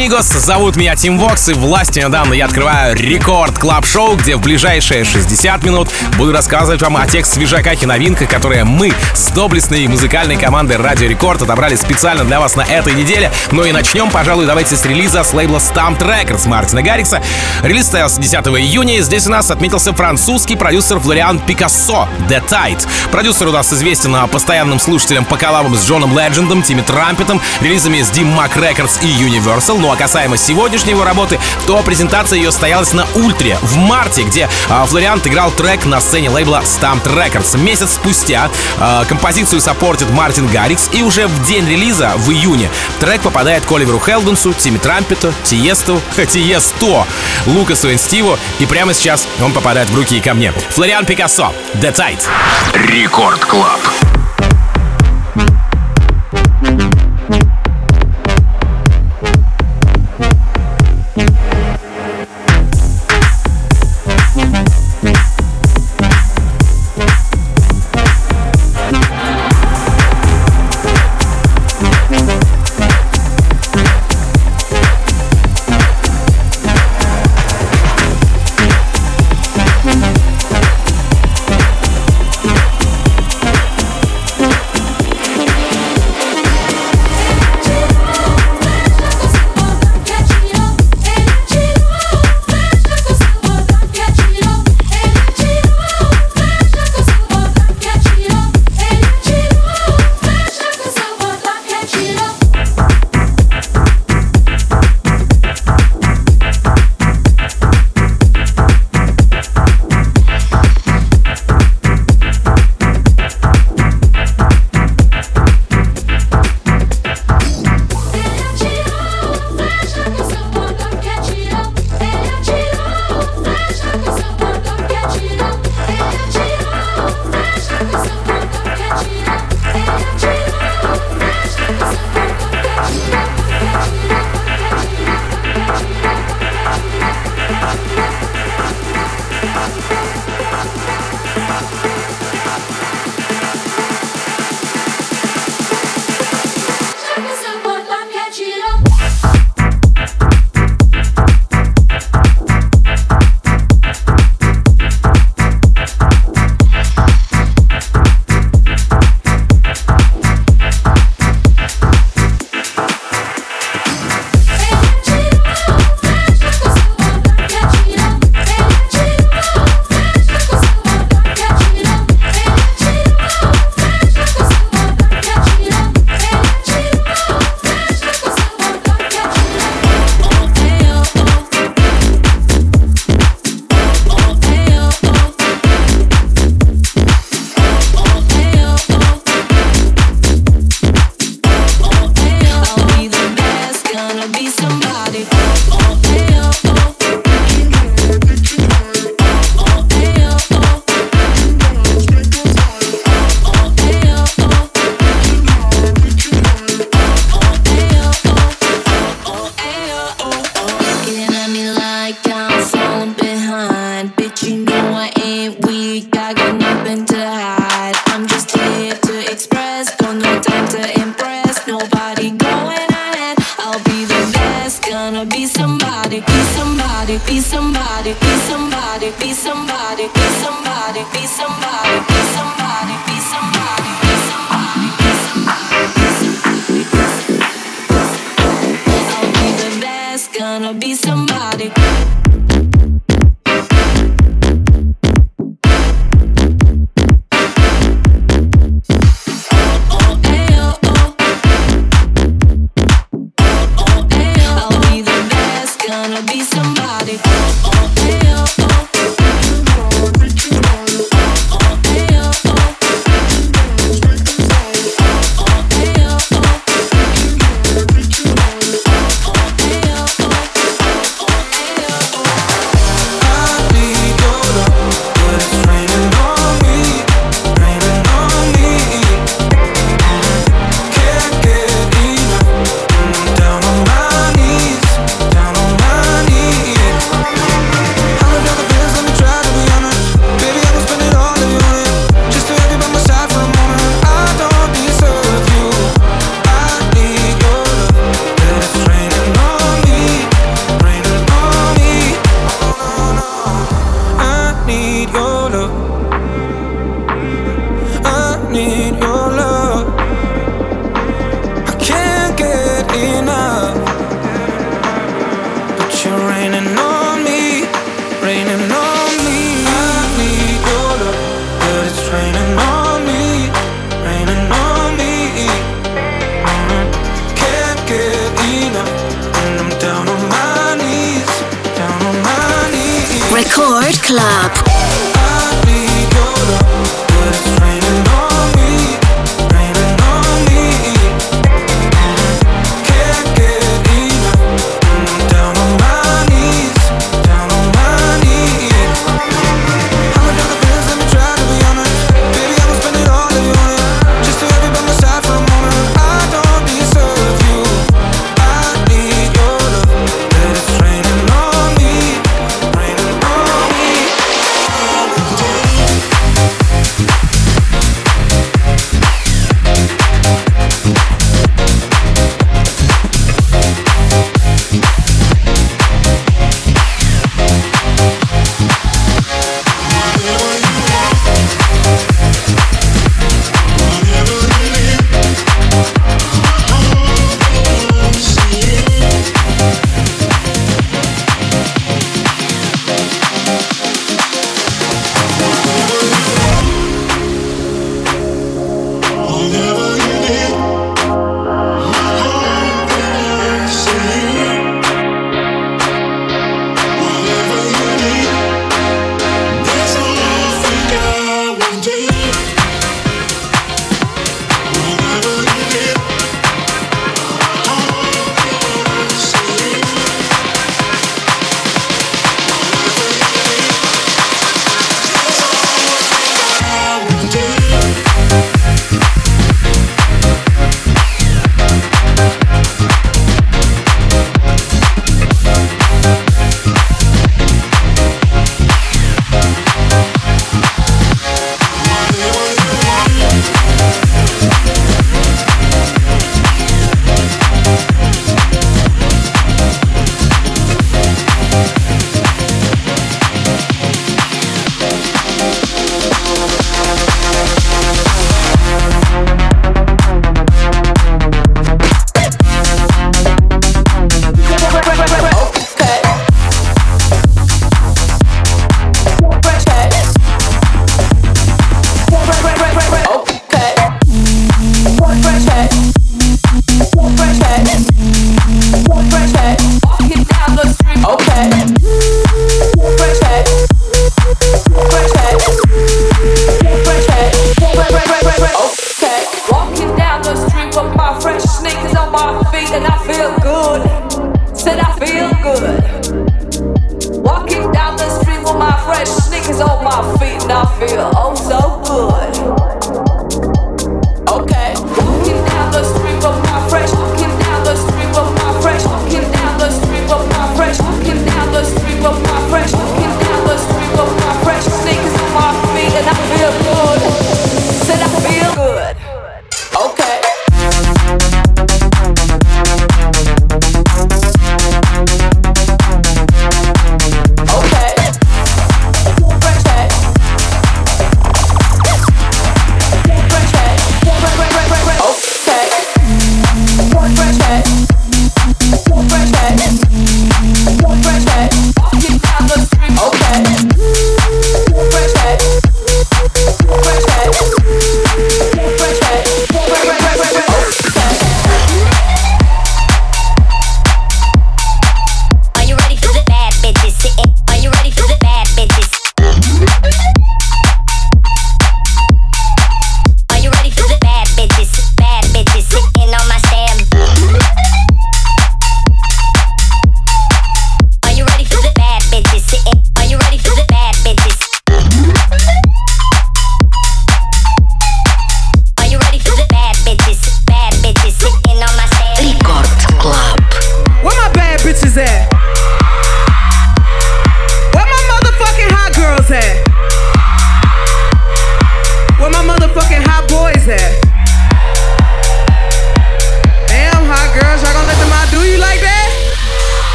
Amigos, зовут меня Tim Vox, и властью данной мне я открываю Record Club Show где в ближайшие 60 минут буду рассказывать вам о тех свежаках и новинках, которые мы с доблестной музыкальной командой Радио Рекорд отобрали специально для вас на этой неделе. Ну и начнем, пожалуй, давайте с релиза с лейбла Stamped Records Мартина Гаррикса. Релиз состоялся 10 июня, и здесь у нас отметился французский продюсер Флориан Пикассо, The Tide. Продюсер у нас известен постоянным слушателям по коллабам с Джоном Леджендом, Тимми Трампетом, релизами с Dim Mac Records и Universal Universal. Ну а касаемо сегодняшней его работы, то презентация ее состоялась на Ультре в марте, где э, Флориан играл трек на сцене лейбла STMPD Records. Месяц спустя э, композицию саппортит Мартин Гаррикс, и уже в день релиза, в июне, трек попадает к Оливеру Хелденсу, Тимми Трампету, Тиесту, Тиесто, Лукасу и Стиву, и прямо сейчас он попадает в руки и ко мне. Флориан Пикассо, The Tight. Record Club.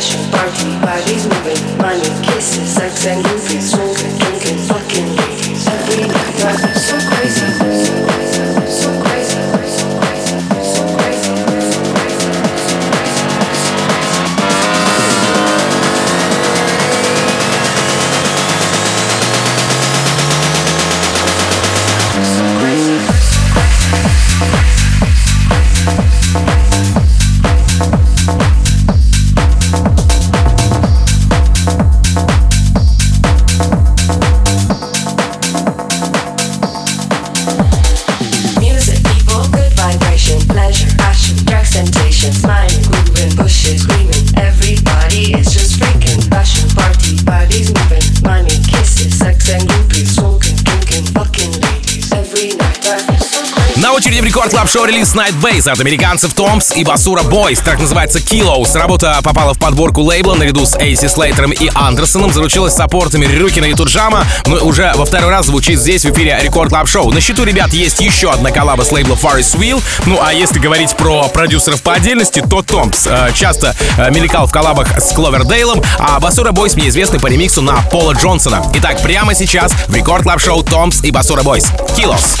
passion, party, bodies moving, money, kisses, sex and movies. Record Club Show релиз Night Bass от американцев Томпс и Басура Бойс. так называется Kilos. Работа попала в подборку лейбла наряду с Эйси Слейтером и Андерсоном. Заручилась саппортами Рюкина и Туджама. Ну Но уже во второй раз звучит здесь в эфире Record Club Show. На счету ребят есть еще одна коллаба с лейбла Forest Wheel. Ну а если говорить про продюсеров по отдельности, то Томпс э, часто э, мелькал в коллабах с Кловердейлом, а Басура Бойс мне известны по ремиксу на Пола Джонсона. Итак, прямо сейчас в Record Club Show Томпс и Басура Бойс. Kilos.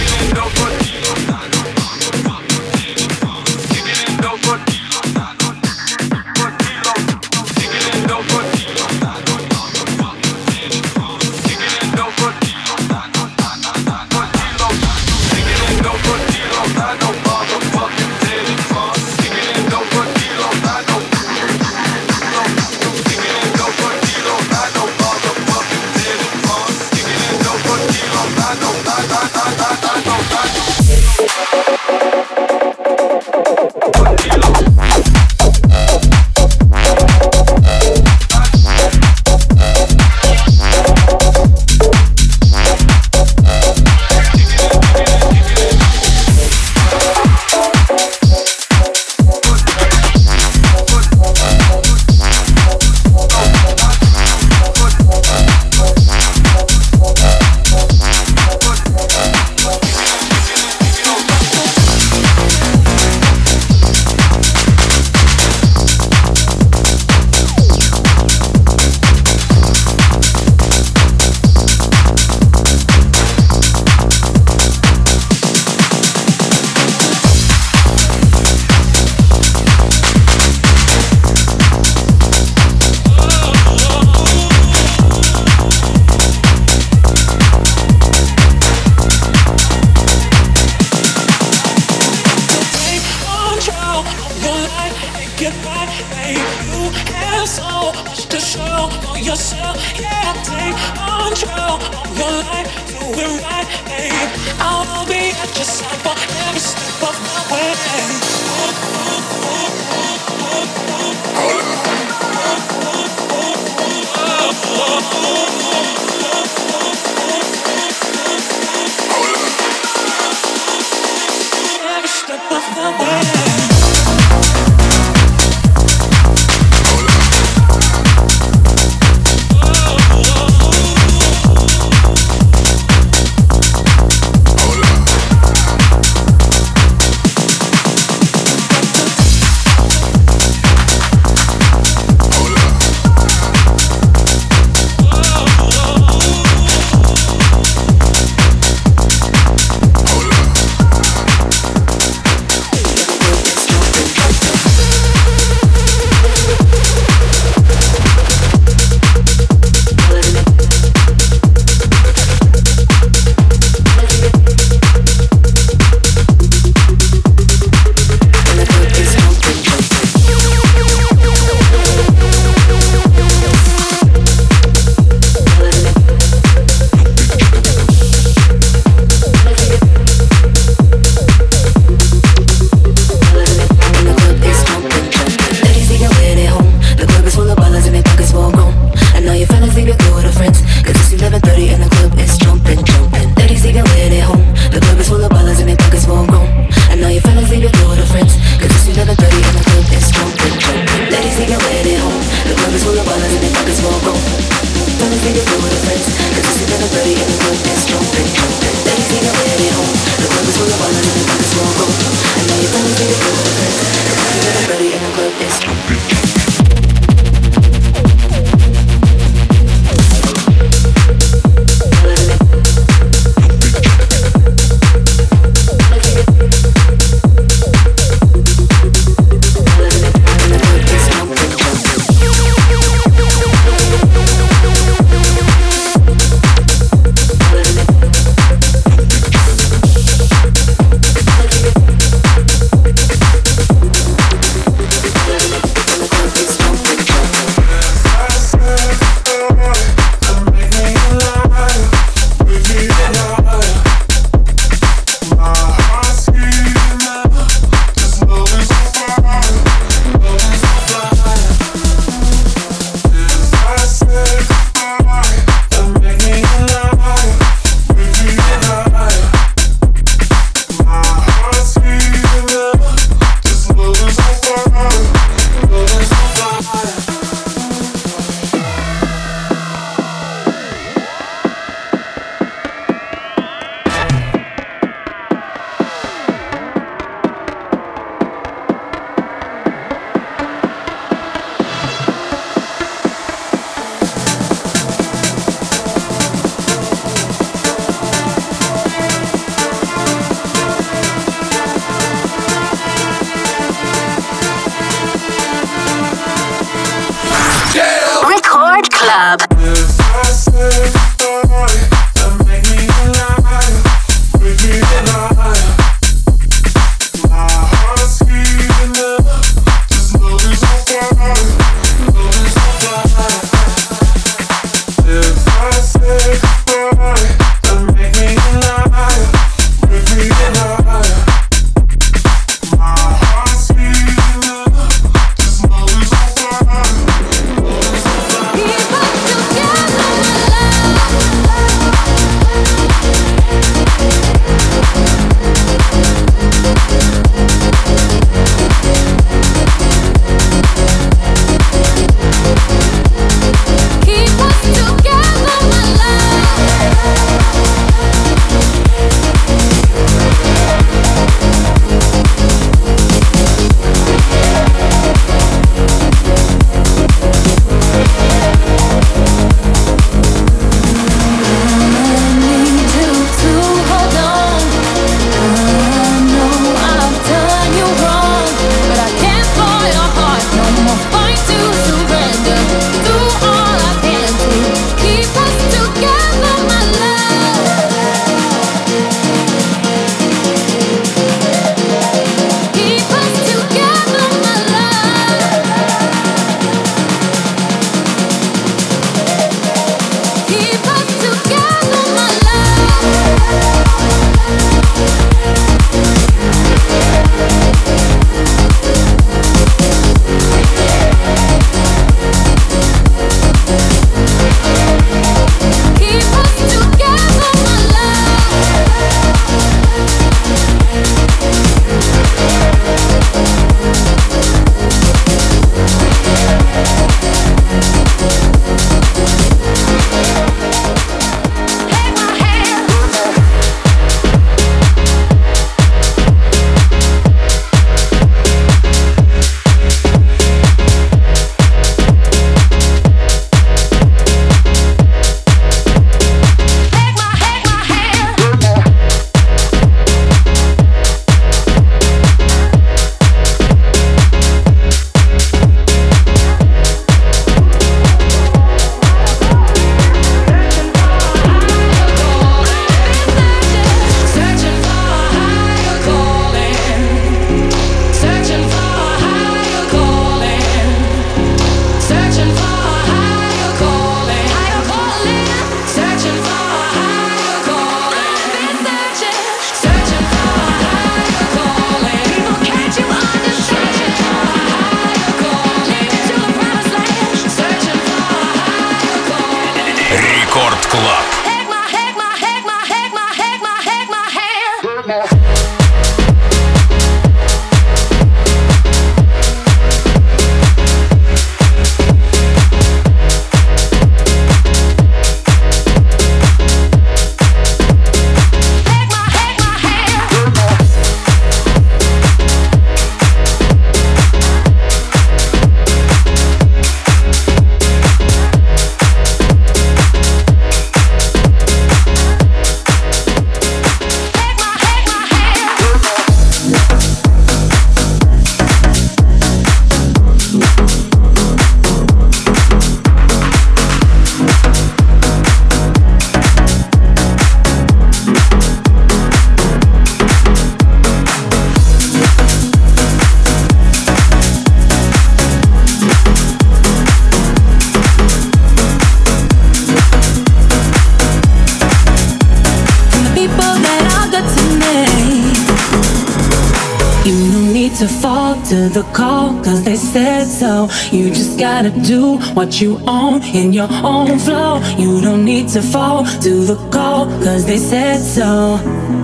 What you own in your own flow. You don't need to fall to the call, cause they said so.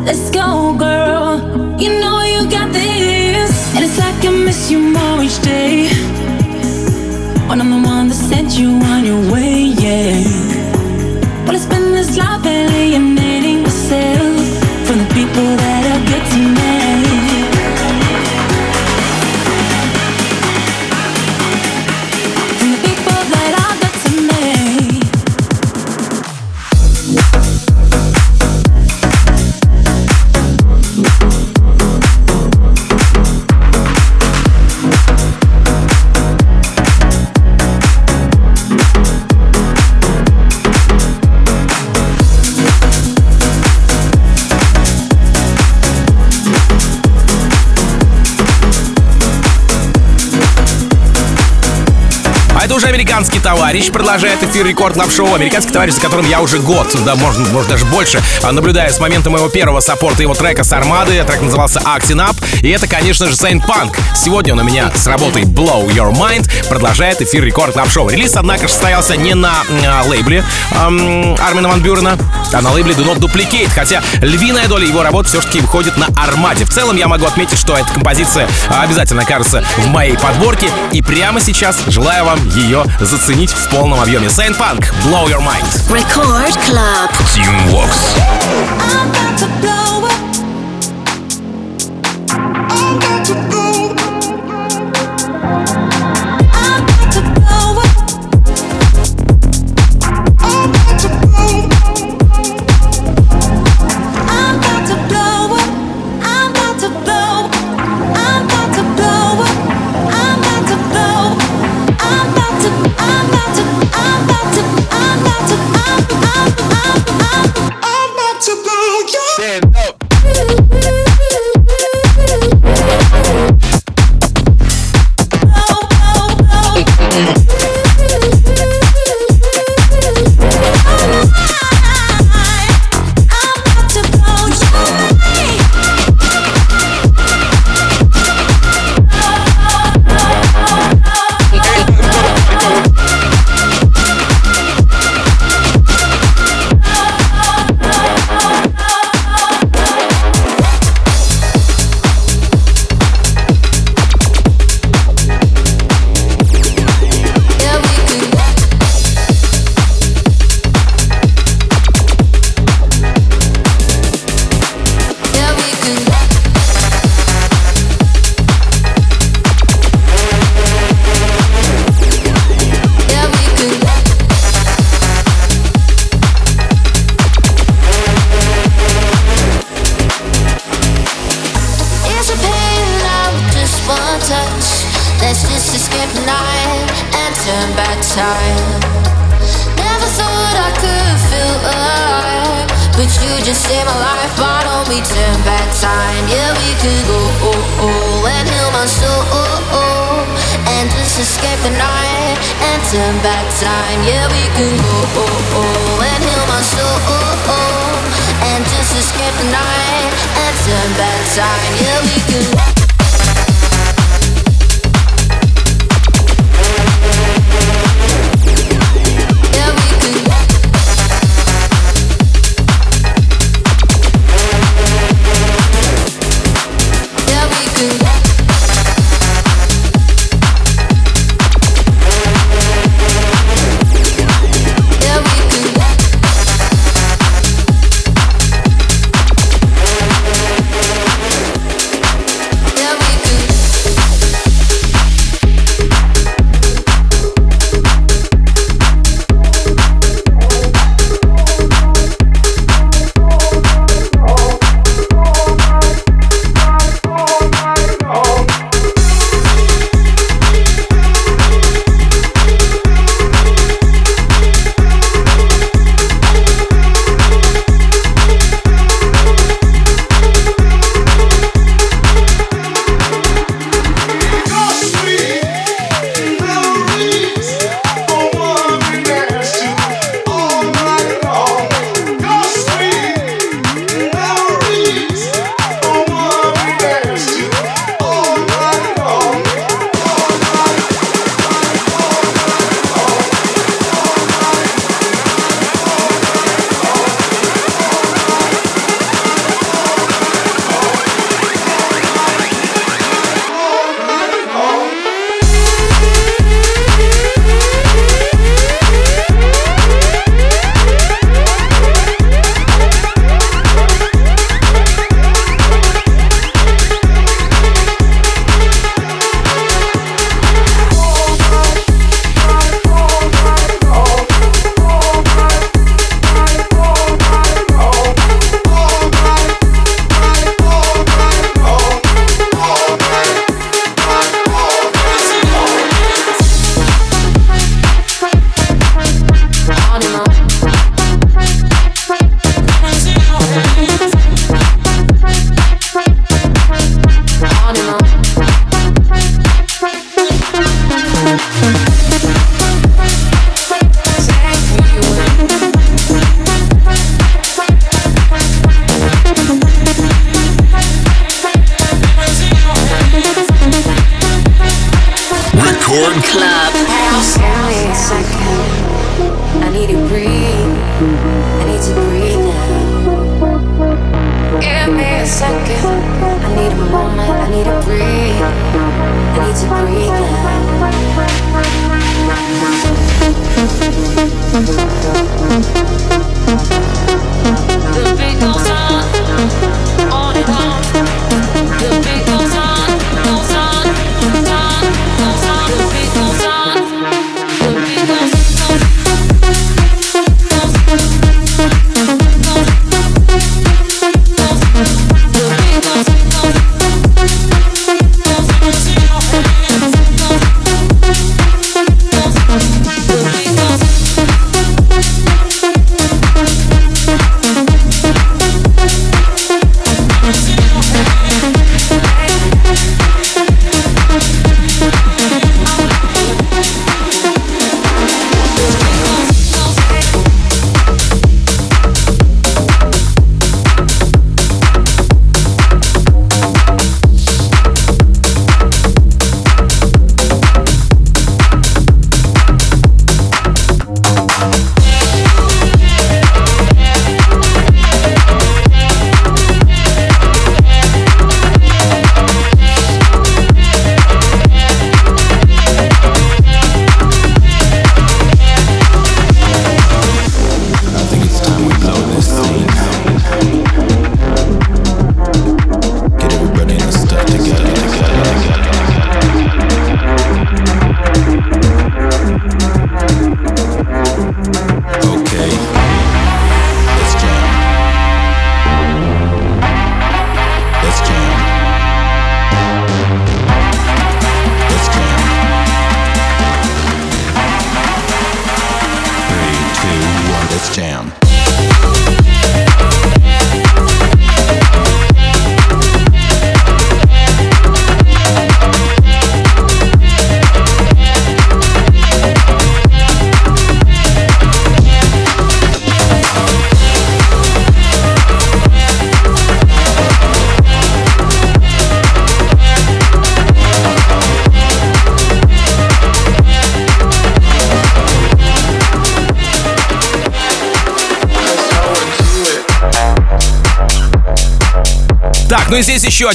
Let's go, girl. You know you got this. And it's like I miss you more each day. When I'm the one that sent you on your way, yeah. Well, it's been this life alienating товарищ продолжает эфир Record Club Show. Американский товарищ, за которым я уже год, да, можно, может даже больше, а, наблюдаю с момента моего первого саппорта его трека с Армады. Трек назывался Acting Up. И это, конечно же, Saint Punk. Сегодня он у меня с работой Blow Your Mind продолжает эфир Record Club Show. Релиз, однако же, состоялся не на а, лейбле эм, Армина Ван Бюрена, а на лейбле Do Not Duplicate. Хотя львиная доля его работ все-таки выходит на Армаде. В целом я могу отметить, что эта композиция обязательно окажется в моей подборке. И прямо сейчас желаю вам ее заценить в полном объеме. Saint Punk, Blow Your Mind. Record Club. Tim Vox. Record Yeah.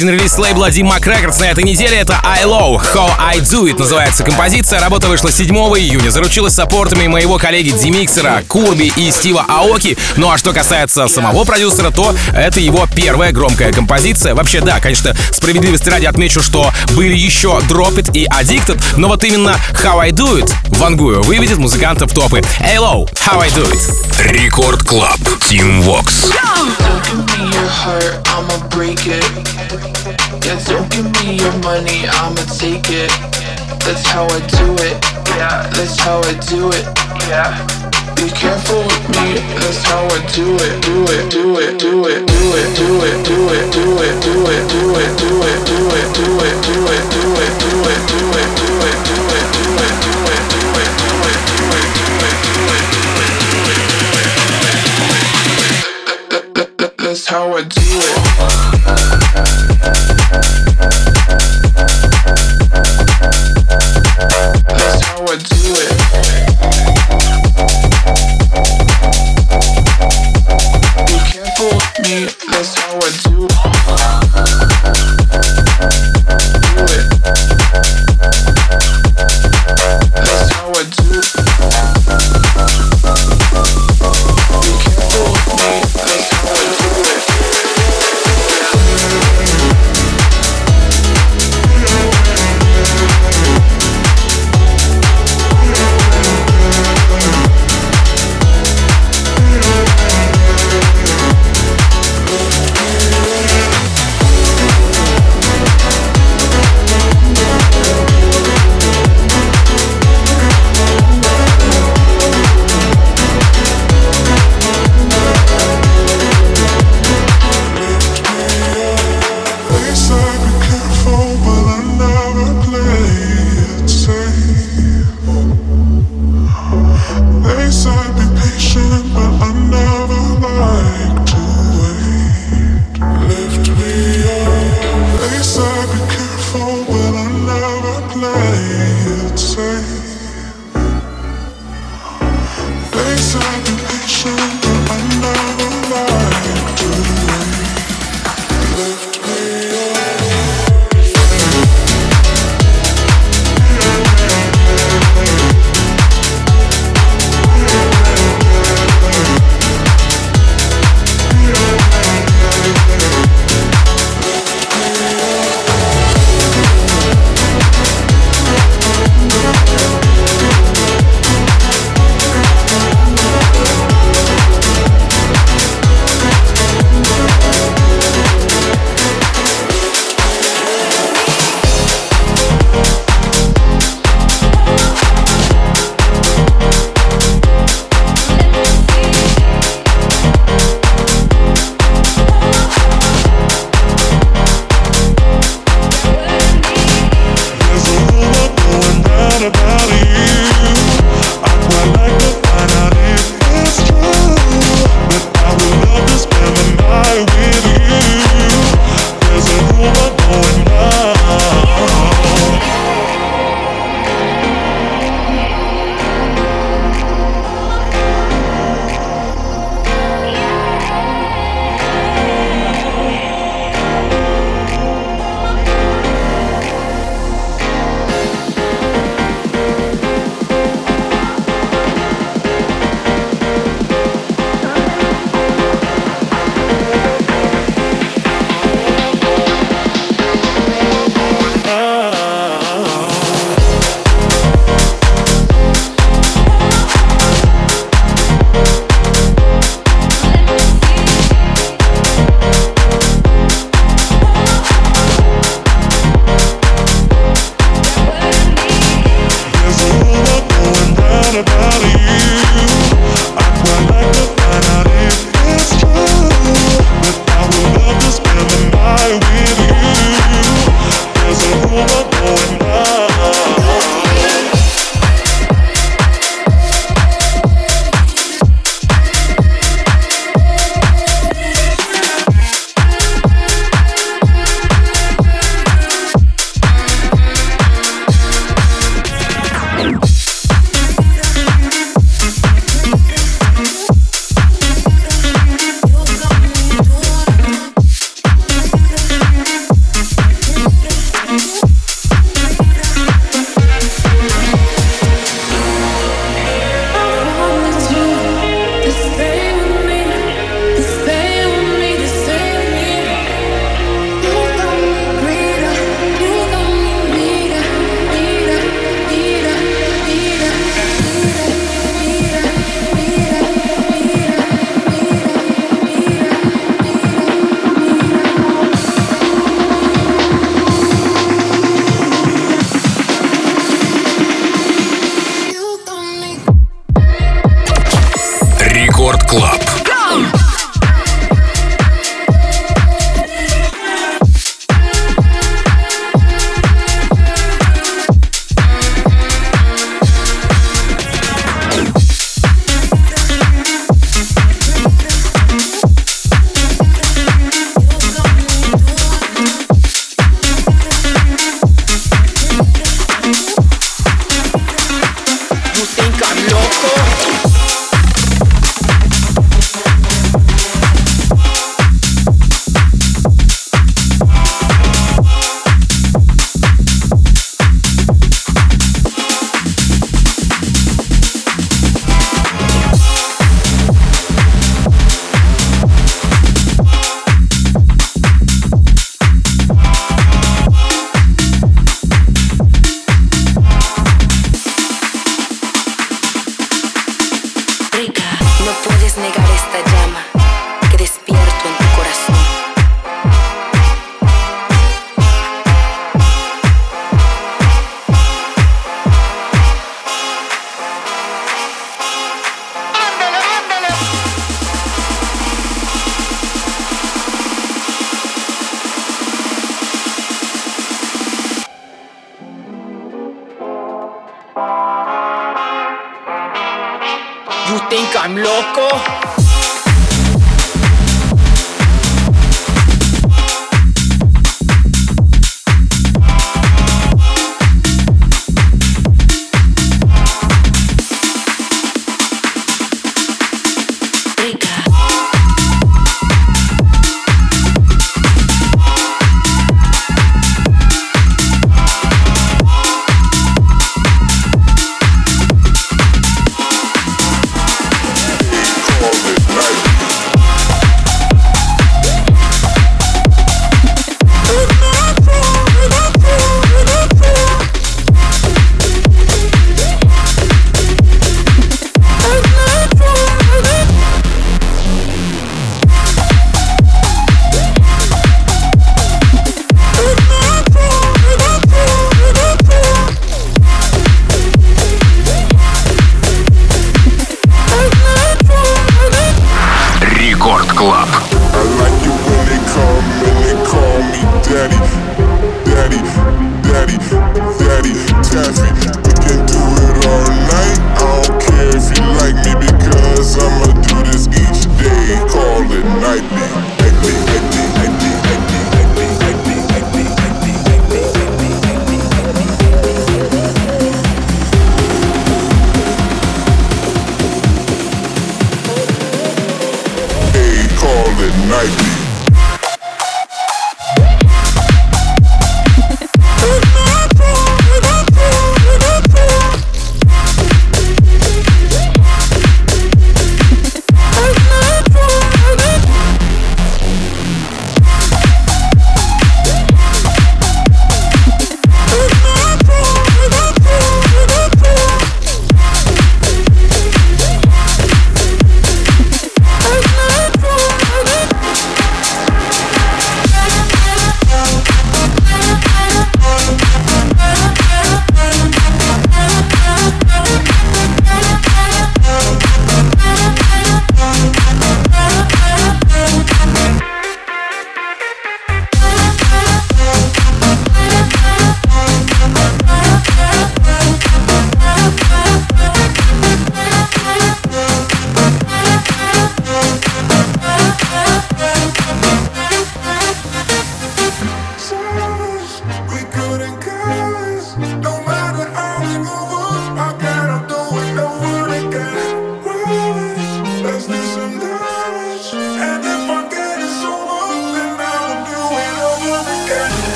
Один релиз лейбла D-Mac Records на этой неделе. Это Hey Low, How I Do It называется композиция. Работа вышла 7 июня. Заручилась саппортами моего коллеги Димиксера, Курби и Стива Аоки. Ну а что касается самого продюсера, то это его первая громкая композиция. Вообще, да, конечно, справедливости ради отмечу, что были еще Drop It и Addicted, но вот именно How I Do It вангую выведет музыкантов в топы. Hey Low, How I Do It. Record Club. Team Vox. Don't money, I'ma take it. That's how I do it. Yeah, that's how I do it. Yeah. Be careful with me, that's how I do it. Do it, do it, do it, do it, do it, do it, do it, do it, do it, do it, do it, do it, do it, do it,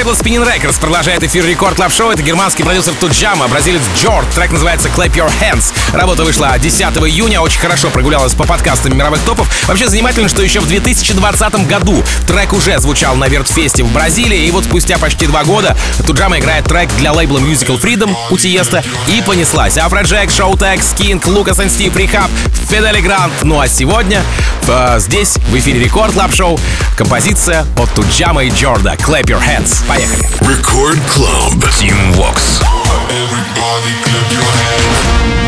лейбл Spinnin' Records продолжает эфир Record Club Show. Это германский продюсер Туджама, бразилец Джорд. Трек называется Clap Your Hands. Работа вышла 10 июня, очень хорошо прогулялась по подкастам мировых топов. Вообще занимательно, что еще в 2020 году трек уже звучал на Вертфесте в Бразилии, и вот спустя почти два года Туджама играет трек для лейбла Musical Freedom у Тиеста и понеслась. Афроджек, Шоутек, Скинг, Лукас и Стив, Рихаб, Федде Ле Гранд. Ну а сегодня э, здесь в эфире Record Club Show композиция от Туджама и Джорда Clap Your Hands. Поехали. Record Club. Team Vox. Everybody clap your hands.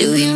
Do you.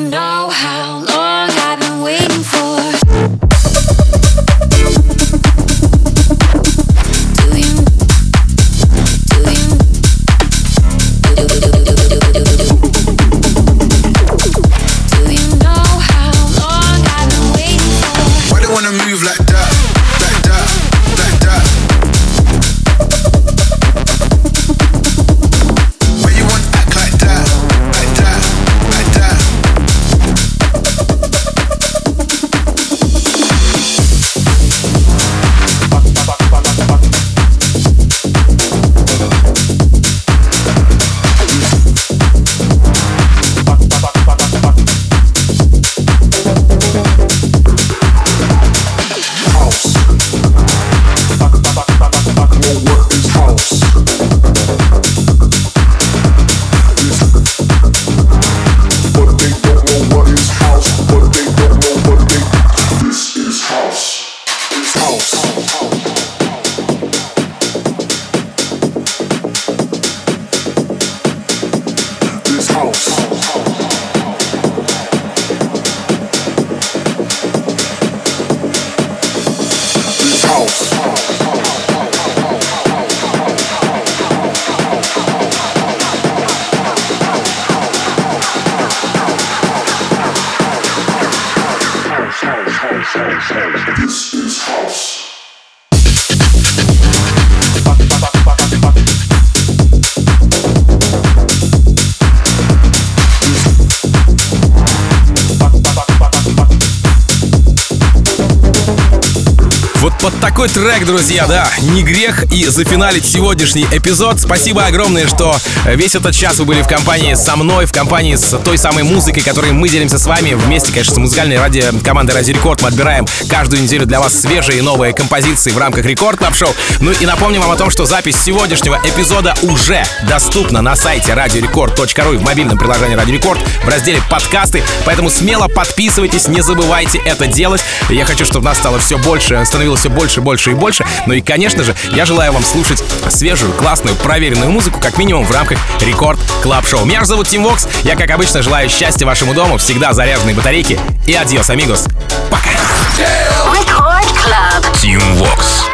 Под такой трек, друзья, да, не грех и зафиналить сегодняшний эпизод. Спасибо огромное, что весь этот час вы были в компании со мной, в компании с той самой музыкой, которой мы делимся с вами. Вместе, конечно, с музыкальной ради командой Ради Рекорд мы отбираем каждую неделю для вас свежие новые композиции в рамках Record Club Show. Ну и напомним вам о том, что запись сегодняшнего эпизода уже доступна на сайте radiorecord.ru и в мобильном приложении Радио Рекорд в разделе подкасты. Поэтому смело подписывайтесь, не забывайте это делать. Я хочу, чтобы нас стало все больше, становилось все больше, больше и больше. Ну и, конечно же, я желаю вам слушать свежую, классную, проверенную музыку, как минимум в рамках Record Club Show. Меня же зовут Tim Vox. Я, как обычно, желаю счастья вашему дому, всегда заряженные батарейки. И adiós, amigos. Пока. Record Club. Tim Vox.